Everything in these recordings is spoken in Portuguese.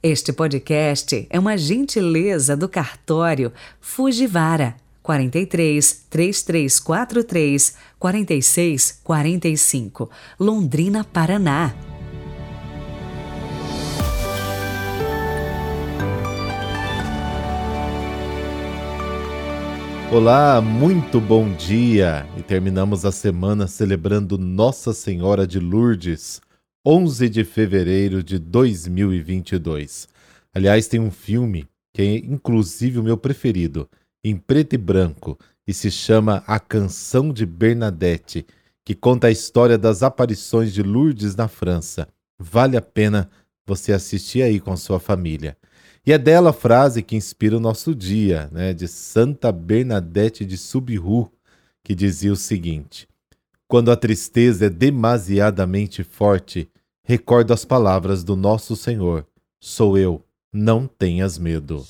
Este podcast é uma gentileza do cartório Fujivara 43 3343 46 45, Londrina, Paraná. Olá, muito bom dia! E terminamos a semana celebrando Nossa Senhora de Lourdes 11 de fevereiro de 2022. Aliás, tem um filme que é inclusive o meu preferido, em preto e branco, e se chama A Canção de Bernadette, que conta a história das aparições de Lourdes na França. Vale a pena você assistir aí com sua família. E é dela a frase que inspira o nosso dia, né, de Santa Bernadette de Subiru, que dizia o seguinte: Quando a tristeza é demasiadamente forte, recordo as palavras do nosso Senhor: Sou eu, não tenhas medo.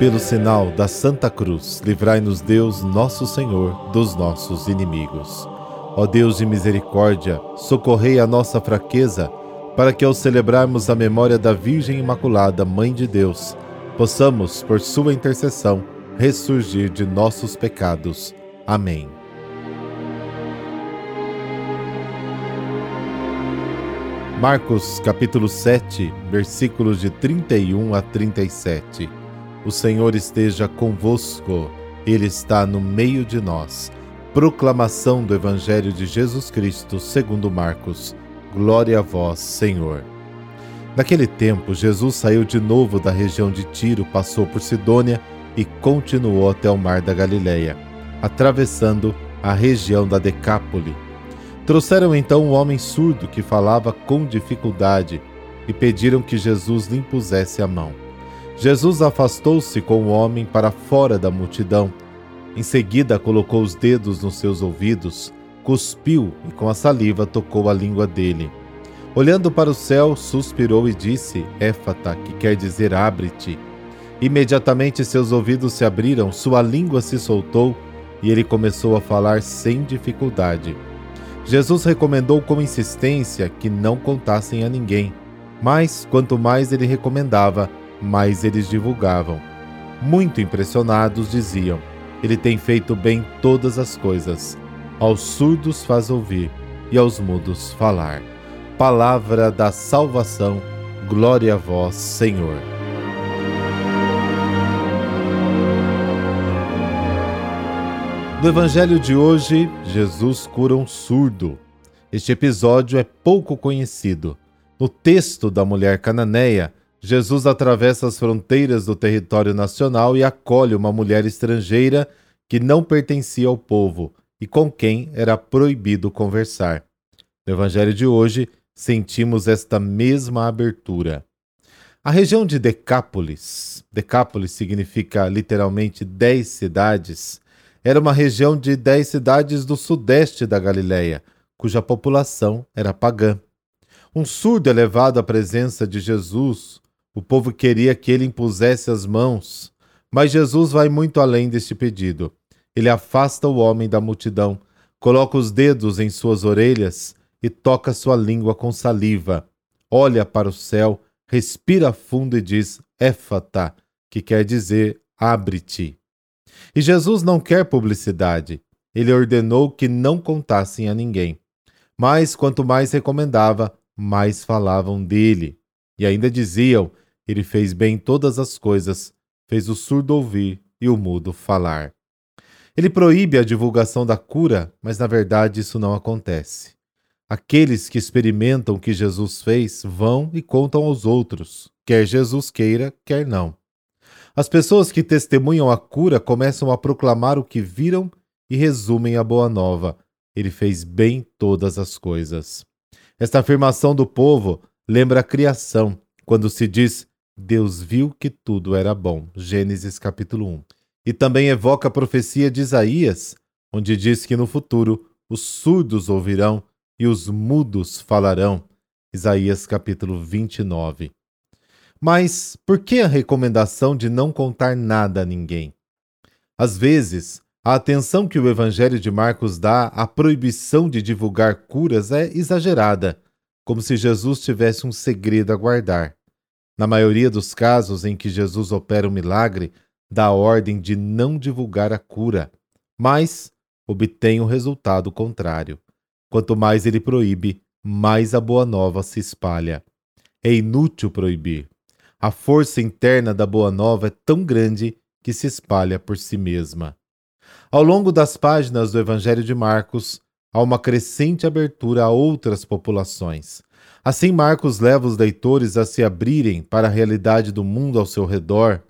Pelo sinal da Santa Cruz, livrai-nos Deus, nosso Senhor, dos nossos inimigos. Ó Deus de misericórdia, socorrei a nossa fraqueza, para que ao celebrarmos a memória da Virgem Imaculada, Mãe de Deus, possamos, por sua intercessão, ressurgir de nossos pecados Amém. Marcos capítulo 7, versículos de 31 a 37. O Senhor esteja convosco, Ele está no meio de nós. Proclamação do Evangelho de Jesus Cristo, segundo Marcos. Glória a vós, Senhor. Naquele tempo, Jesus saiu de novo da região de Tiro, passou por Sidônia e continuou até o mar da Galileia atravessando a região da Decápole. Trouxeram então um homem surdo que falava com dificuldade e pediram que Jesus lhe impusesse a mão. Jesus afastou-se com o homem para fora da multidão. Em seguida, colocou os dedos nos seus ouvidos, cuspiu e com a saliva tocou a língua dele. Olhando para o céu, suspirou e disse: Éfata, que quer dizer abre-te. Imediatamente seus ouvidos se abriram, sua língua se soltou e ele começou a falar sem dificuldade. Jesus recomendou com insistência que não contassem a ninguém, mas quanto mais ele recomendava, mais eles divulgavam. Muito impressionados, diziam: Ele tem feito bem todas as coisas. Aos surdos faz ouvir e aos mudos falar. Palavra da salvação, glória a vós, Senhor. No Evangelho de hoje, Jesus cura um surdo. Este episódio é pouco conhecido. No texto da mulher cananeia, Jesus atravessa as fronteiras do território nacional e acolhe uma mulher estrangeira que não pertencia ao povo e com quem era proibido conversar. No Evangelho de hoje, sentimos esta mesma abertura. A região de Decápolis, Decápolis significa literalmente dez cidades, era uma região de dez cidades do sudeste da Galiléia, cuja população era pagã. Um surdo é levado à presença de Jesus. O povo queria que ele impusesse as mãos, mas Jesus vai muito além deste pedido. Ele afasta o homem da multidão, coloca os dedos em suas orelhas e toca sua língua com saliva. Olha para o céu, respira fundo e diz: Éfata, que quer dizer abre-te. E Jesus não quer publicidade. Ele ordenou que não contassem a ninguém. Mas quanto mais recomendava, mais falavam dele. E ainda diziam: ele fez bem todas as coisas, fez o surdo ouvir e o mudo falar. Ele proíbe a divulgação da cura, mas na verdade isso não acontece. Aqueles que experimentam o que Jesus fez vão e contam aos outros, quer Jesus queira, quer não. As pessoas que testemunham a cura começam a proclamar o que viram e resumem a boa nova. Ele fez bem todas as coisas. Esta afirmação do povo lembra a criação, quando se diz Deus viu que tudo era bom. Gênesis capítulo 1. E também evoca a profecia de Isaías, onde diz que no futuro os surdos ouvirão e os mudos falarão. Isaías capítulo 29. Mas por que a recomendação de não contar nada a ninguém? Às vezes, A atenção que o Evangelho de Marcos dá à proibição de divulgar curas é exagerada, como se Jesus tivesse um segredo a guardar. Na maioria dos casos em que Jesus opera um milagre, dá a ordem de não divulgar a cura, mas obtém o resultado contrário. Quanto mais ele proíbe, mais a boa nova se espalha. É inútil proibir. A força interna da boa nova é tão grande que se espalha por si mesma. Ao longo das páginas do Evangelho de Marcos, há uma crescente abertura a outras populações. Assim, Marcos leva os leitores a se abrirem para a realidade do mundo ao seu redor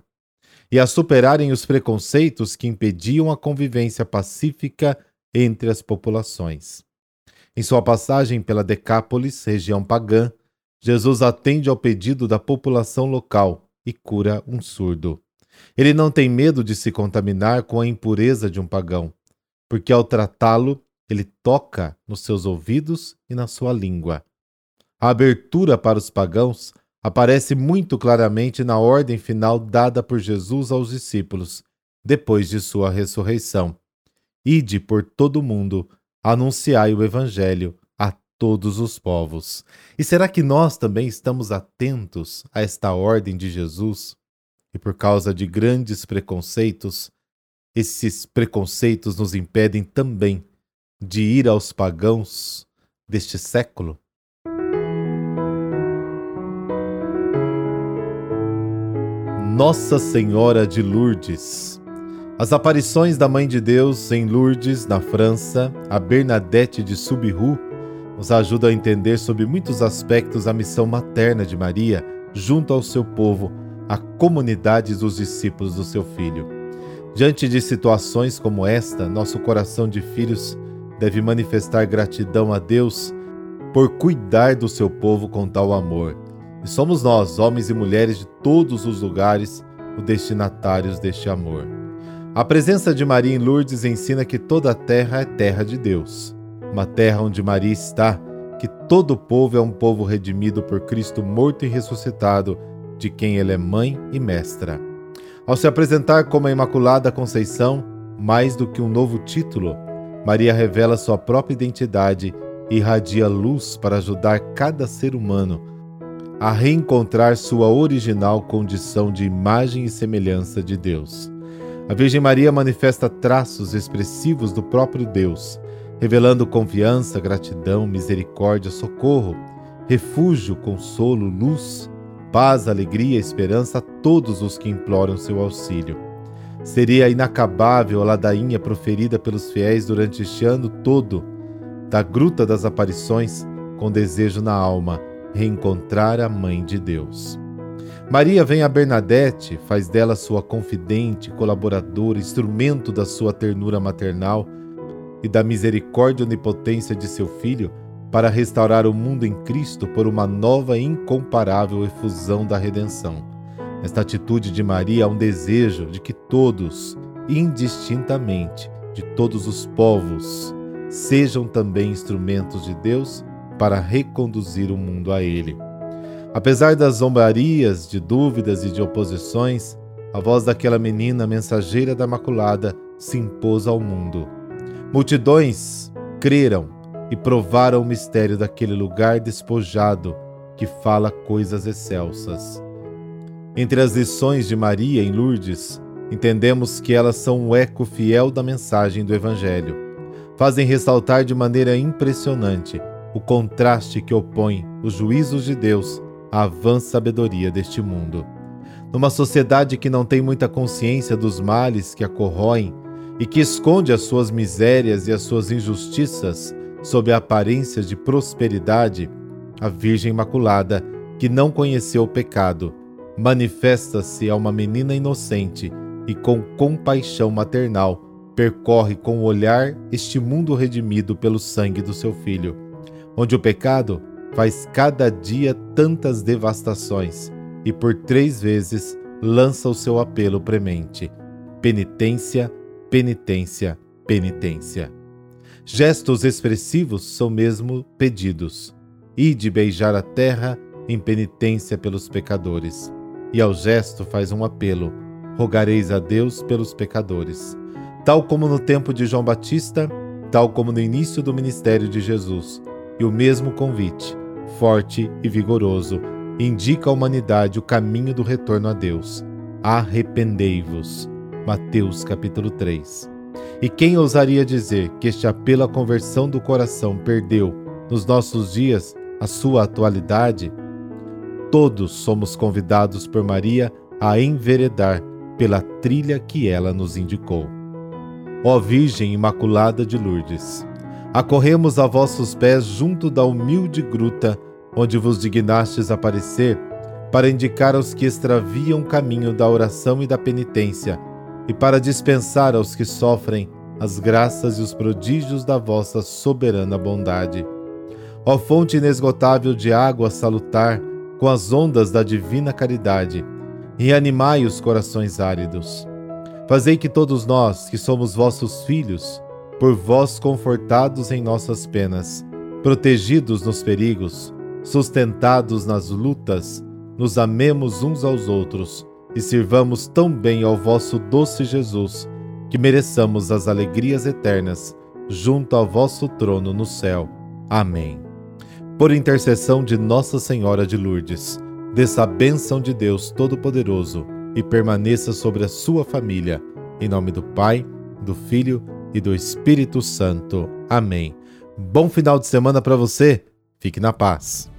e a superarem os preconceitos que impediam a convivência pacífica entre as populações. Em sua passagem pela Decápolis, região pagã, Jesus atende ao pedido da população local e cura um surdo. Ele não tem medo de se contaminar com a impureza de um pagão, porque ao tratá-lo, ele toca nos seus ouvidos e na sua língua. A abertura para os pagãos aparece muito claramente na ordem final dada por Jesus aos discípulos, depois de sua ressurreição. Ide por todo o mundo, anunciai o Evangelho todos os povos. E será que nós também estamos atentos a esta ordem de Jesus? e por causa de grandes preconceitos, esses preconceitos nos impedem também de ir aos pagãos deste século? Nossa Senhora de Lourdes. As aparições da Mãe de Deus em Lourdes, na França, a Bernadette de Subiru, nos ajudam a entender sobre muitos aspectos a missão materna de Maria junto ao seu povo a comunidade dos discípulos do seu filho. Diante de situações como esta, nosso coração de filhos deve manifestar gratidão a Deus por cuidar do seu povo com tal amor. E somos nós, homens e mulheres de todos os lugares, os destinatários deste amor. A presença de Maria em Lourdes ensina que toda a terra é terra de Deus. Uma terra onde Maria está, que todo povo é um povo redimido por Cristo morto e ressuscitado de quem ele é mãe e mestra. Ao se apresentar como a Imaculada Conceição, mais do que um novo título, Maria revela sua própria identidade e irradia luz para ajudar cada ser humano a reencontrar sua original condição de imagem e semelhança de Deus. A Virgem Maria manifesta traços expressivos do próprio Deus, revelando confiança, gratidão, misericórdia, socorro, refúgio, consolo, luz paz, alegria, esperança a todos os que imploram seu auxílio. Seria inacabável a ladainha proferida pelos fiéis durante este ano todo, da Gruta das Aparições, com desejo na alma, reencontrar a Mãe de Deus. Maria vem a Bernadette, faz dela sua confidente, colaboradora, instrumento da sua ternura maternal e da misericórdia e onipotência de seu filho para restaurar o mundo em Cristo por uma nova e incomparável efusão da redenção. Esta atitude de Maria é um desejo de que todos, indistintamente, de todos os povos, sejam também instrumentos de Deus para reconduzir o mundo a Ele. Apesar das zombarias, de dúvidas e de oposições, a voz daquela menina mensageira da Imaculada se impôs ao mundo. Multidões creram e provaram o mistério daquele lugar despojado que fala coisas excelsas. Entre as lições de Maria em Lourdes, entendemos que elas são um eco fiel da mensagem do Evangelho. Fazem ressaltar de maneira impressionante o contraste que opõe os juízos de Deus à vã sabedoria deste mundo. Numa sociedade que não tem muita consciência dos males que a corroem e que esconde as suas misérias e as suas injustiças, sob a aparência de prosperidade, a Virgem Imaculada, que não conheceu o pecado, manifesta-se a uma menina inocente e com compaixão maternal percorre com o olhar este mundo redimido pelo sangue do seu filho, onde o pecado faz cada dia tantas devastações e por três vezes lança o seu apelo premente: penitência, penitência, penitência. Gestos expressivos são mesmo pedidos. E de beijar a terra em penitência pelos pecadores. E ao gesto faz um apelo: rogareis a Deus pelos pecadores. tal como no tempo de João Batista, tal como no início do ministério de Jesus. E o mesmo convite, forte e vigoroso, indica à humanidade o caminho do retorno a Deus. Arrependei-vos. Mateus capítulo 3. E quem ousaria dizer que este apelo à conversão do coração perdeu, nos nossos dias, a sua atualidade? Todos somos convidados por Maria a enveredar pela trilha que ela nos indicou. Ó Virgem Imaculada de Lourdes, acorremos a vossos pés junto da humilde gruta onde vos dignastes aparecer, para indicar aos que extraviam o caminho da oração e da penitência, e para dispensar aos que sofrem as graças e os prodígios da vossa soberana bondade. Ó fonte inesgotável de água salutar, com as ondas da divina caridade, reanimai os corações áridos. Fazei que todos nós, que somos vossos filhos, por vós confortados em nossas penas, protegidos nos perigos, sustentados nas lutas, nos amemos uns aos outros e sirvamos tão bem ao vosso doce Jesus, que mereçamos as alegrias eternas junto ao vosso trono no céu. Amém. Por intercessão de Nossa Senhora de Lourdes, desça a bênção de Deus Todo-Poderoso e permaneça sobre a sua família. Em nome do Pai, do Filho e do Espírito Santo. Amém. Bom final de semana para você. Fique na paz.